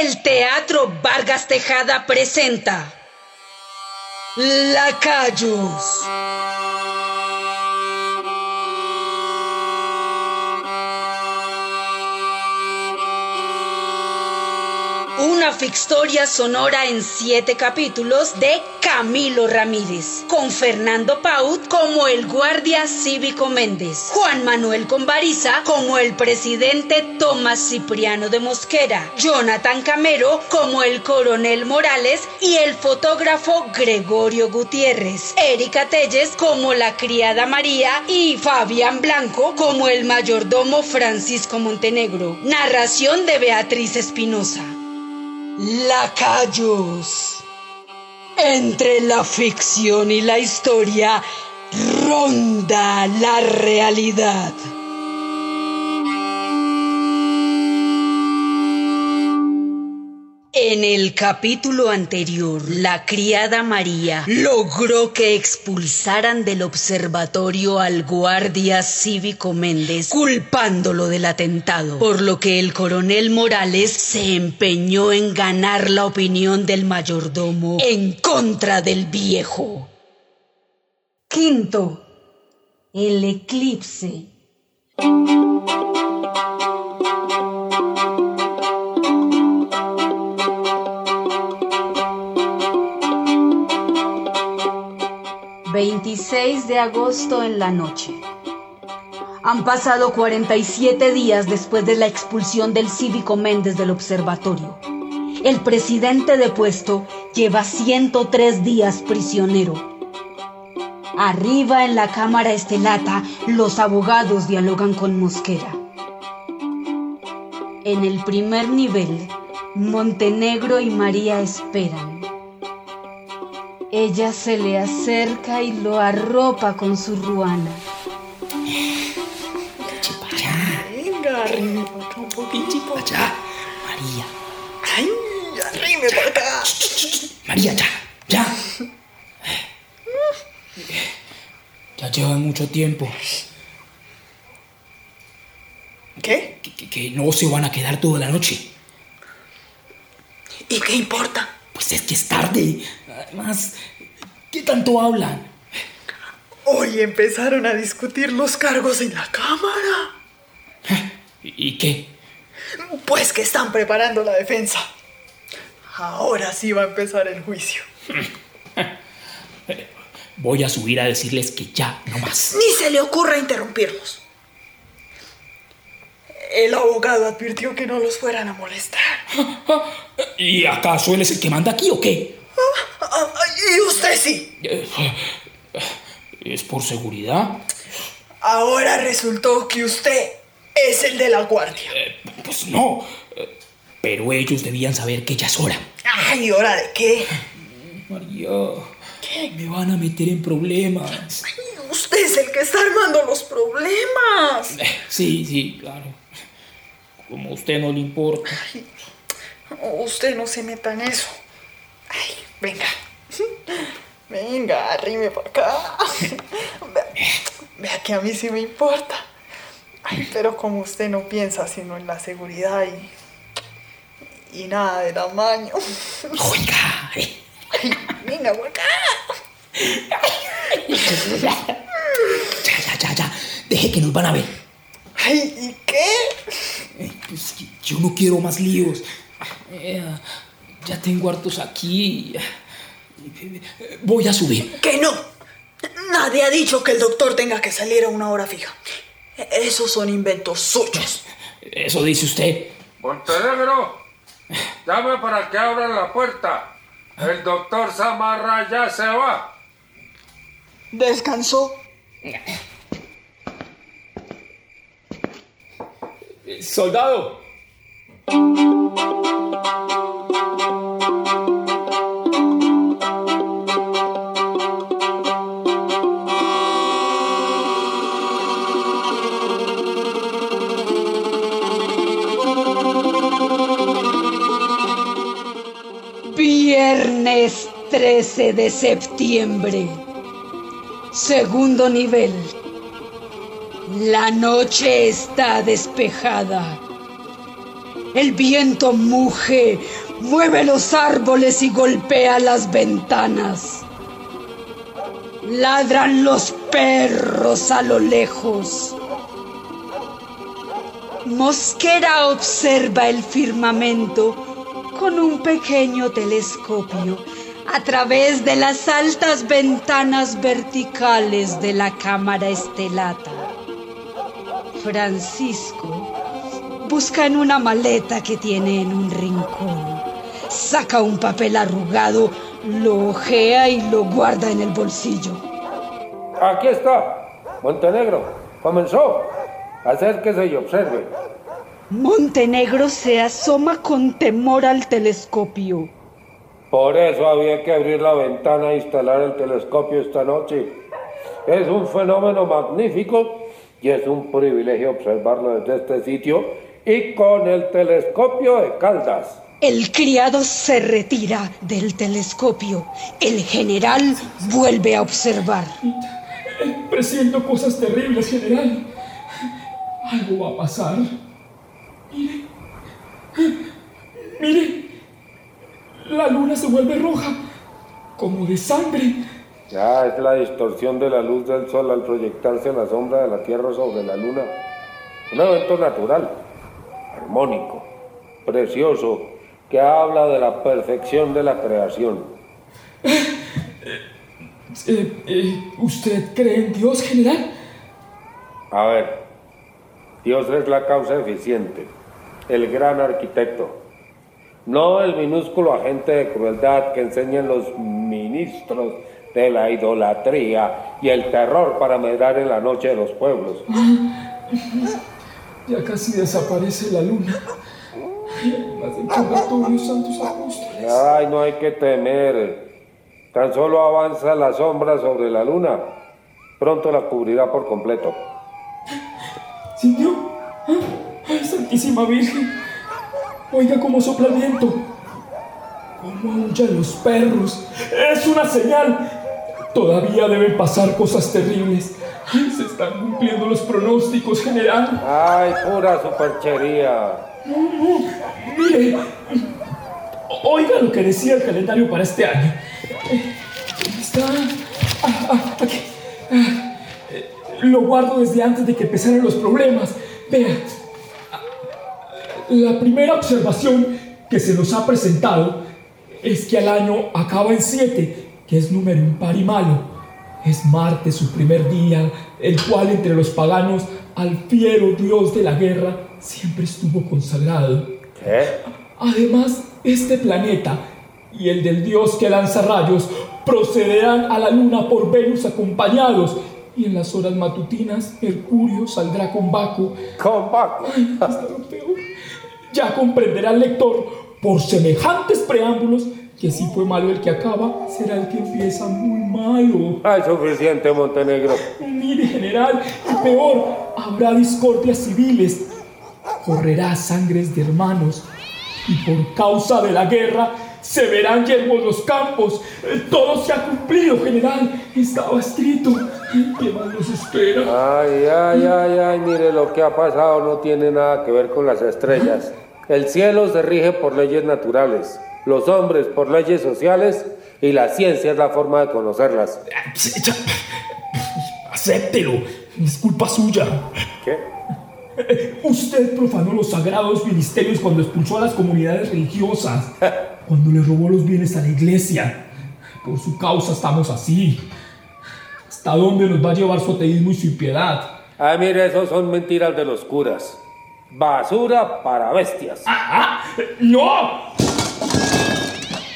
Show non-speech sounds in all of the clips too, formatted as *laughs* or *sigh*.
El Teatro Vargas Tejada presenta Lacayos. Una fictoria sonora en siete capítulos de Camilo Ramírez, con Fernando Paut como el guardia cívico Méndez, Juan Manuel Convariza como el presidente Tomás Cipriano de Mosquera, Jonathan Camero como el coronel Morales y el fotógrafo Gregorio Gutiérrez, Erika Telles como la criada María y Fabián Blanco como el mayordomo Francisco Montenegro. Narración de Beatriz Espinosa. Lacayos. Entre la ficción y la historia ronda la realidad. En el capítulo anterior, la criada María logró que expulsaran del observatorio al guardia cívico Méndez, culpándolo del atentado, por lo que el coronel Morales se empeñó en ganar la opinión del mayordomo en contra del viejo. Quinto, el eclipse. ...26 de agosto en la noche... Han pasado 47 días después de la expulsión del cívico Méndez del observatorio. El presidente depuesto lleva 103 días prisionero. Arriba en la cámara estelata, los abogados dialogan con Mosquera. En el primer nivel, Montenegro y María esperan. Ella se le acerca y lo arropa con su ruana. Venga, arrime para acá un poquito. Allá, María. Ay, arrime para acá. María, ya, ya. Ya llevan mucho tiempo. ¿Qué? Que, que- que no se van a quedar toda la noche. ¿Y qué importa? Pues es que es tarde. Además, ¿qué tanto hablan? Hoy empezaron a discutir los cargos en la Cámara. ¿Y, y qué? Pues que están preparando la defensa. Ahora sí va a empezar el juicio. *laughs* Voy a subir a decirles que ya, no más. Ni se le ocurra interrumpirlos. El abogado advirtió que no los fueran a molestar. *laughs* ¿Y acaso él es el que manda aquí o qué? Ah, y usted sí. Eh, ¿Es por seguridad? Ahora resultó que usted es el de la guardia. Eh, pues no. Eh, Pero ellos debían saber que ya es hora. Ay, ¿hora de qué? María, me van a meter en problemas. Usted es el que está armando los problemas. Sí, sí, claro. Como a usted no le importa. Usted no se meta en eso. Ay, venga. Venga, arrime para acá. Vea, que a mí sí me importa. Ay, pero como usted no piensa sino en la seguridad y, y nada de tamaño. Oiga, Ay, venga por acá. ya, ya, ya, ya. Deje que nos van a ver. Ay, ¿y qué? Eh, pues, yo no quiero más líos. Eh, ya tengo hartos aquí. Eh, Voy a subir. Que no. Nadie ha dicho que el doctor tenga que salir a una hora fija. Esos son inventos suyos. Eso dice usted. Montenegro, llame para que abran la puerta. El doctor Samarra ya se va. ¿Descansó? Soldado. Viernes 13 de septiembre. Segundo nivel. La noche está despejada. El viento muge, mueve los árboles y golpea las ventanas. Ladran los perros a lo lejos. Mosquera observa el firmamento con un pequeño telescopio a través de las altas ventanas verticales de la cámara estelata. Francisco busca en una maleta que tiene en un rincón. Saca un papel arrugado, lo ojea y lo guarda en el bolsillo. Aquí está. Montenegro. Comenzó. Acérquese y observe. Montenegro se asoma con temor al telescopio. Por eso había que abrir la ventana e instalar el telescopio esta noche. Es un fenómeno magnífico y es un privilegio observarlo desde este sitio y con el telescopio de Caldas. El criado se retira del telescopio. El general vuelve a observar. Presiento cosas terribles, general. Algo va a pasar. Mire. Mire. La luna se vuelve roja. Como de sangre. Ya es la distorsión de la luz del sol al proyectarse en la sombra de la Tierra sobre la luna. Un evento natural, armónico, precioso, que habla de la perfección de la creación. *laughs* Eh, eh, ¿Usted cree en Dios, general? A ver, Dios es la causa eficiente, el gran arquitecto, no el minúsculo agente de crueldad que enseñan los ministros de la idolatría y el terror para medrar en la noche de los pueblos. *laughs* Ya casi desaparece la luna. Las del purgatorio, santos apóstoles. Ay, no hay que temer. Tan solo avanza la sombra sobre la luna. Pronto la cubrirá por completo. ¿Sintió? ¡Ay, Santísima Virgen! Oiga cómo sopla el viento. Cómo aullan los perros. Es una señal. Todavía deben pasar cosas terribles. Se están cumpliendo los pronósticos, general. Ay, pura superchería. Mire, oiga lo que decía el calendario para este año. Eh, ¿Dónde está? Ah, ah, aquí. Ah, lo guardo desde antes de que empezaran los problemas. Vea, la primera observación que se nos ha presentado es que el año acaba en 7, que es número impar y malo. Es Marte su primer día, el cual entre los paganos al fiero dios de la guerra siempre estuvo consagrado. ¿Qué? Además, este planeta y el del dios que lanza rayos procederán a la luna por Venus acompañados y en las horas matutinas Mercurio saldrá con Baco. Con Baco. Ay. Ya comprenderá el lector por semejantes preámbulos que si fue malo el que acaba, será el que empieza muy malo. Ay, suficiente, Montenegro. Mire, general, y peor, habrá discordias civiles, correrá sangres de hermanos, y por causa de la guerra se verán yermos los campos. Eh, Todo se ha cumplido, general. Estaba escrito. ¿Qué más nos espera? Ay, ay, ay, ay, mire, lo que ha pasado no tiene nada que ver con las estrellas. El cielo se rige por leyes naturales, los hombres por leyes sociales y la ciencia es la forma de conocerlas. *laughs* Acéptelo. Es culpa suya. ¿Qué? Usted profanó los sagrados ministerios cuando expulsó a las comunidades religiosas, *laughs* cuando le robó los bienes a la iglesia. Por su causa estamos así. ¿Hasta dónde nos va a llevar su ateísmo y su impiedad? Ay, mire, esos son mentiras de los curas. Basura para bestias. ¡Ah! ¡No!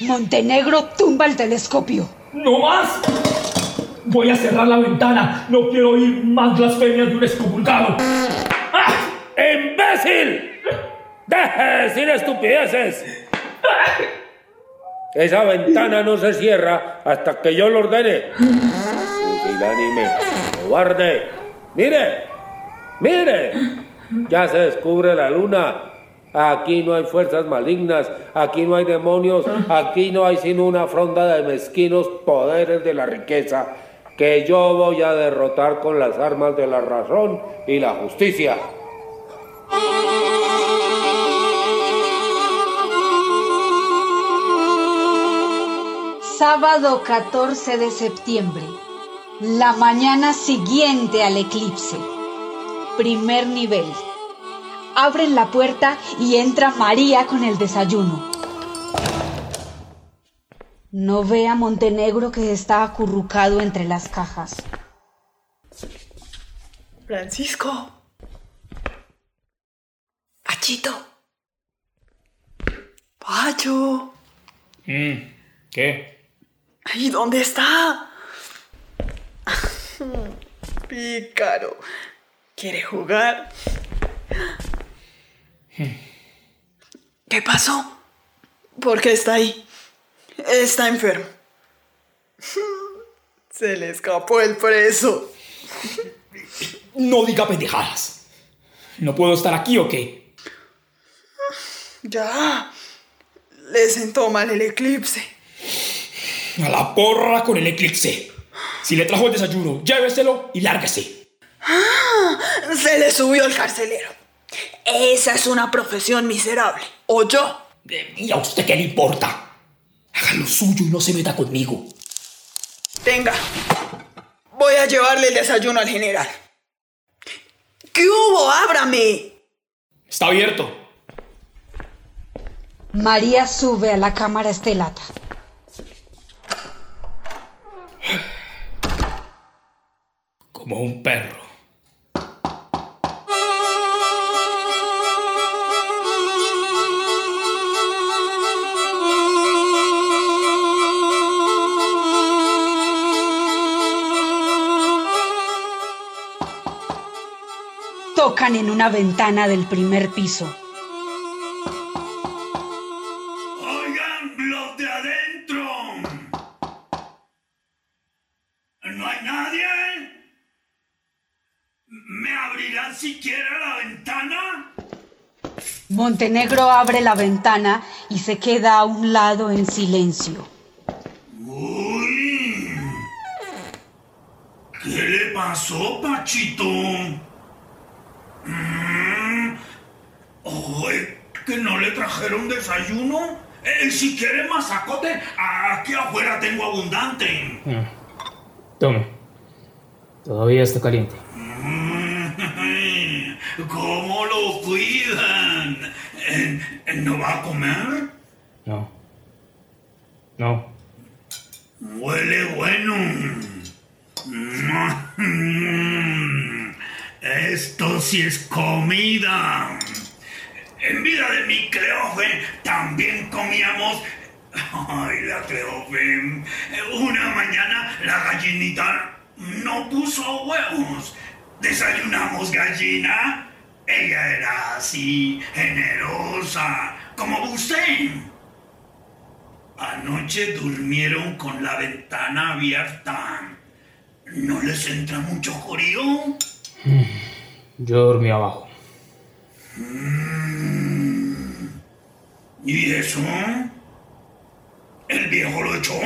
Montenegro tumba el telescopio. ¡No más! Voy a cerrar la ventana. No quiero oír más blasfemias de un excomulgado. ¡Ah! ¡Imbécil! ¡Deje de decir estupideces! Esa ventana no se cierra hasta que yo lo ordene. Pusilánime, cobarde. Mire, mire. Ya se descubre la luna. Aquí no hay fuerzas malignas, aquí no hay demonios, aquí no hay sino una fronda de mezquinos poderes de la riqueza que yo voy a derrotar con las armas de la razón y la justicia. Sábado 14 de septiembre, la mañana siguiente al eclipse. Primer nivel. Abren la puerta y entra María con el desayuno. No ve a Montenegro que está acurrucado entre las cajas. Francisco. Pachito. Pacho. Mm, ¿Qué? ¿Y dónde está? *laughs* Pícaro. ¿Quiere jugar? ¿Qué pasó? ¿Por qué está ahí? Está enfermo. Se le escapó el preso. No diga pendejadas. ¿No puedo estar aquí o qué? Ya. Le sentó mal el eclipse. A la porra con el eclipse. Si le trajo el desayuno, lléveselo y lárguese. Se le subió el carcelero. Esa es una profesión miserable. ¿O yo? ¿Y a usted qué le importa? Haga lo suyo y no se meta conmigo. Tenga. Voy a llevarle el desayuno al general. ¿Qué hubo? ¡Ábrame! Está abierto. María sube a la cámara estelata. Como un perro. Tocan en una ventana del primer piso. Oigan, los de adentro. ¿No hay nadie? ¿Me abrirán siquiera la ventana? Montenegro abre la ventana y se queda a un lado en silencio. Uy. ¿Qué le pasó, Pachito? Mm. Oye, ¿que no le trajeron desayuno? Eh, si quiere masacote, aquí afuera tengo abundante. Tome. Todavía está caliente. ¿Cómo lo cuidan? Eh, ¿No va a comer? No. No. Huele bueno. Esto sí es comida. En vida de mi Cleofe también comíamos. Ay, la Cleofe. Una mañana la gallinita no puso huevos. Desayunamos gallina. Ella era así, generosa, como usted. Anoche durmieron con la ventana abierta. ¿No les entra mucho jorío? Yo dormí abajo. ¿Y eso? ¿El viejo lo echó?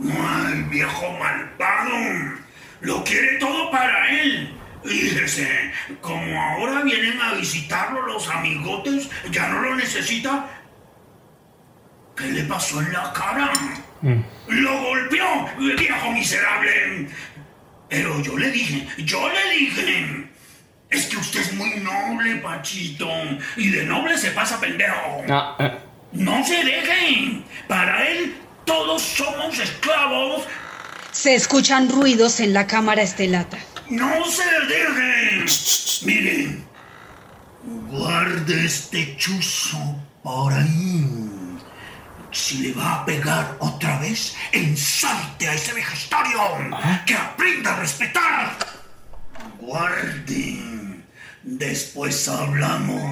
¡Ay, viejo malvado! Lo quiere todo para él. Fíjese, como ahora vienen a visitarlo los amigotes, ya no lo necesita. ¿Qué le pasó en la cara? Lo golpeó, viejo miserable. Pero yo le dije, yo le dije. Es que usted es muy noble, Pachito. Y de noble se pasa pendejo. Ah, eh. No se dejen. Para él, todos somos esclavos. Se escuchan ruidos en la cámara estelata. No se dejen. Miren. Guarde este chuzo por ahí. Si le va a pegar otra vez, ensalte a ese vejestorio. Que aprenda a respetar. Guarde. Después hablamos.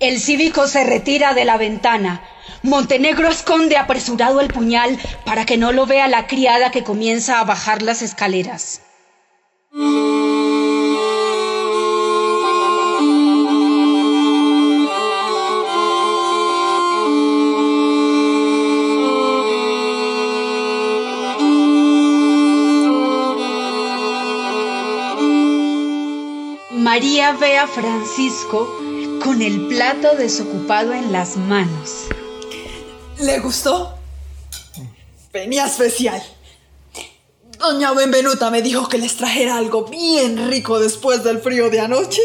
El cívico se retira de la ventana. Montenegro esconde apresurado el puñal para que no lo vea la criada que comienza a bajar las escaleras. María ve a Francisco con el plato desocupado en las manos. ¿Le gustó? Venía especial. Doña Benvenuta me dijo que les trajera algo bien rico después del frío de anoche.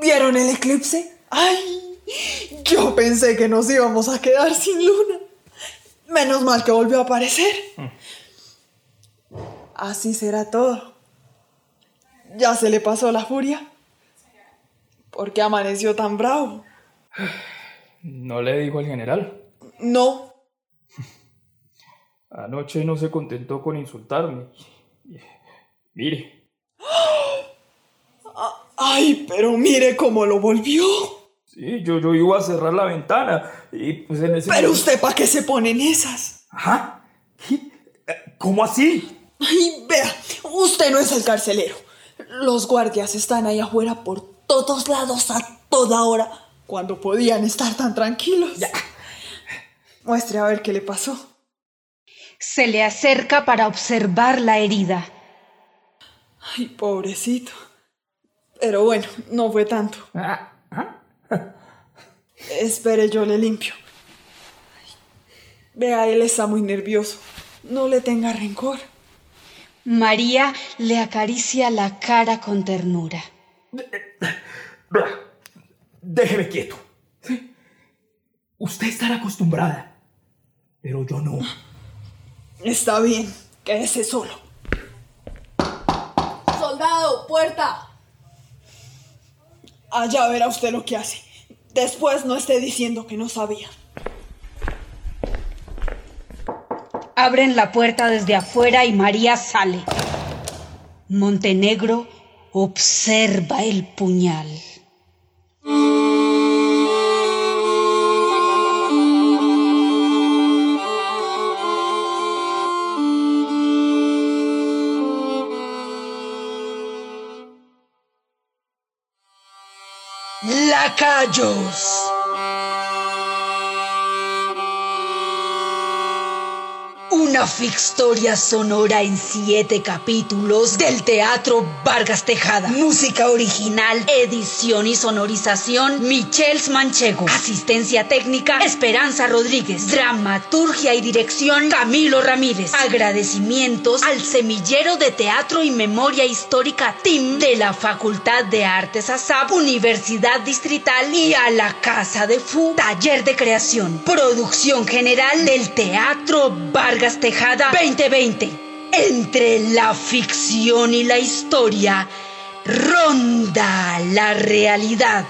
¿Vieron el eclipse? ¡Ay! Yo pensé que nos íbamos a quedar sin luna. Menos mal que volvió a aparecer. Así será todo. Ya se le pasó la furia. ¿Por qué amaneció tan bravo? ¿No le dijo al general? No. *laughs* Anoche no se contentó con insultarme. Mire. *gasps* Ay, pero mire cómo lo volvió. Sí, yo, yo iba a cerrar la ventana y pues en ese Pero usted, ¿para qué se ponen esas? ¿Ajá? ¿Cómo así? Ay, vea, usted no es el carcelero. Los guardias están ahí afuera por todos lados a toda hora, cuando podían estar tan tranquilos. Ya. Muestre a ver qué le pasó. Se le acerca para observar la herida. Ay, pobrecito. Pero bueno, no fue tanto. Ah, ah. *laughs* Espere, yo le limpio. Ay, Vea, él está muy nervioso. No le tenga rencor. María le acaricia la cara con ternura. Bla. Déjeme quieto. ¿sí? Usted estará acostumbrada, pero yo no. Está bien, quédese solo. ¡Soldado, puerta! Allá verá usted lo que hace. Después no esté diciendo que no sabía. Abren la puerta desde afuera y María sale. Montenegro observa el puñal. Lacayos. Una fictoria sonora en siete capítulos del Teatro Vargas Tejada. Música original, edición y sonorización, Michels Manchego. Asistencia técnica, Esperanza Rodríguez. Dramaturgia y dirección, Camilo Ramírez. Agradecimientos al Semillero de Teatro y Memoria Histórica TIM de la Facultad de Artes ASAP, Universidad Distrital y a la Casa de Fu, Taller de Creación. Producción general del Teatro Vargas Tejada 2020. Entre la ficción y la historia, ronda la realidad.